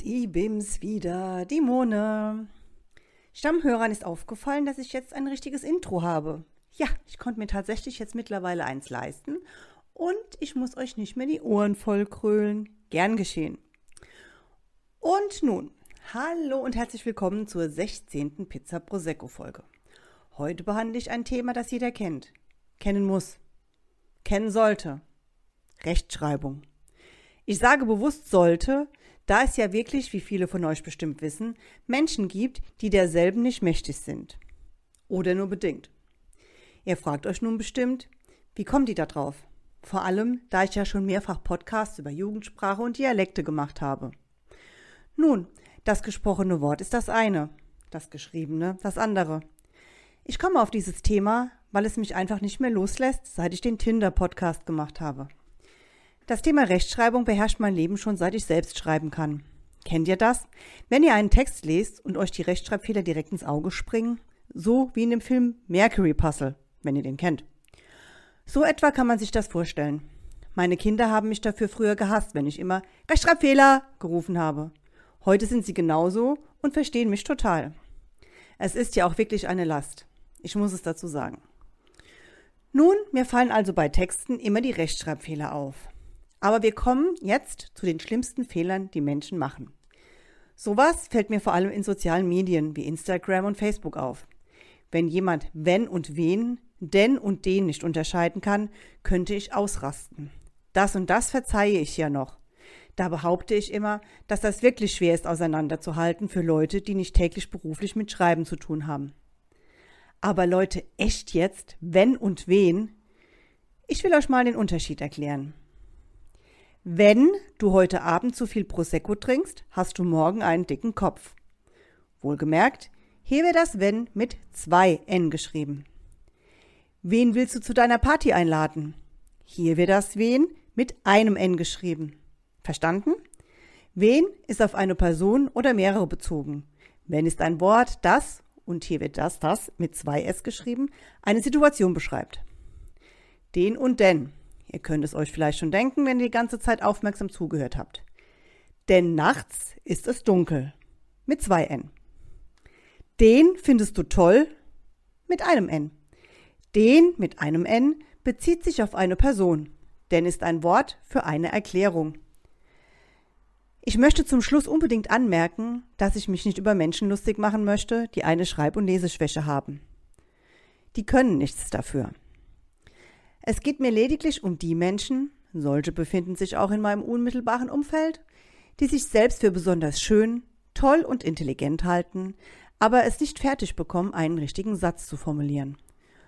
wieder, die Mone. Stammhörern ist aufgefallen, dass ich jetzt ein richtiges Intro habe. Ja, ich konnte mir tatsächlich jetzt mittlerweile eins leisten und ich muss euch nicht mehr die Ohren voll krölen. Gern geschehen. Und nun, hallo und herzlich willkommen zur 16. Pizza Prosecco Folge. Heute behandle ich ein Thema, das jeder kennt, kennen muss, kennen sollte. Rechtschreibung. Ich sage bewusst sollte, da es ja wirklich, wie viele von euch bestimmt wissen, Menschen gibt, die derselben nicht mächtig sind. Oder nur bedingt. Ihr fragt euch nun bestimmt, wie kommen die da drauf? Vor allem, da ich ja schon mehrfach Podcasts über Jugendsprache und Dialekte gemacht habe. Nun, das gesprochene Wort ist das eine, das geschriebene das andere. Ich komme auf dieses Thema, weil es mich einfach nicht mehr loslässt, seit ich den Tinder-Podcast gemacht habe. Das Thema Rechtschreibung beherrscht mein Leben schon seit ich selbst schreiben kann. Kennt ihr das? Wenn ihr einen Text lest und euch die Rechtschreibfehler direkt ins Auge springen? So wie in dem Film Mercury Puzzle, wenn ihr den kennt. So etwa kann man sich das vorstellen. Meine Kinder haben mich dafür früher gehasst, wenn ich immer Rechtschreibfehler gerufen habe. Heute sind sie genauso und verstehen mich total. Es ist ja auch wirklich eine Last. Ich muss es dazu sagen. Nun, mir fallen also bei Texten immer die Rechtschreibfehler auf. Aber wir kommen jetzt zu den schlimmsten Fehlern, die Menschen machen. Sowas fällt mir vor allem in sozialen Medien wie Instagram und Facebook auf. Wenn jemand wenn und wen, denn und den nicht unterscheiden kann, könnte ich ausrasten. Das und das verzeihe ich ja noch. Da behaupte ich immer, dass das wirklich schwer ist auseinanderzuhalten für Leute, die nicht täglich beruflich mit Schreiben zu tun haben. Aber Leute, echt jetzt, wenn und wen? Ich will euch mal den Unterschied erklären. Wenn du heute Abend zu viel Prosecco trinkst, hast du morgen einen dicken Kopf. Wohlgemerkt, hebe das Wenn mit zwei N geschrieben. Wen willst du zu deiner Party einladen? Hier wird das Wen mit einem N geschrieben. Verstanden? Wen ist auf eine Person oder mehrere bezogen. Wenn ist ein Wort, das, und hier wird das, das mit zwei S geschrieben, eine Situation beschreibt. Den und denn Ihr könnt es euch vielleicht schon denken, wenn ihr die ganze Zeit aufmerksam zugehört habt. Denn nachts ist es dunkel. Mit zwei N. Den findest du toll mit einem N. Den mit einem N bezieht sich auf eine Person. Denn ist ein Wort für eine Erklärung. Ich möchte zum Schluss unbedingt anmerken, dass ich mich nicht über Menschen lustig machen möchte, die eine Schreib- und Leseschwäche haben. Die können nichts dafür. Es geht mir lediglich um die Menschen, solche befinden sich auch in meinem unmittelbaren Umfeld, die sich selbst für besonders schön, toll und intelligent halten, aber es nicht fertig bekommen, einen richtigen Satz zu formulieren.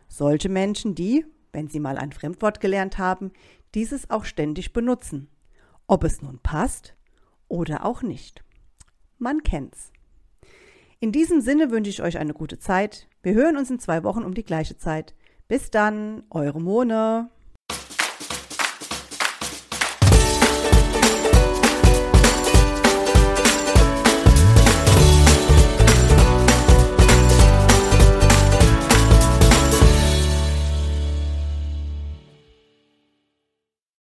Solche Menschen, die, wenn sie mal ein Fremdwort gelernt haben, dieses auch ständig benutzen. Ob es nun passt oder auch nicht. Man kennt's. In diesem Sinne wünsche ich euch eine gute Zeit. Wir hören uns in zwei Wochen um die gleiche Zeit. Bis dann, eure Mone.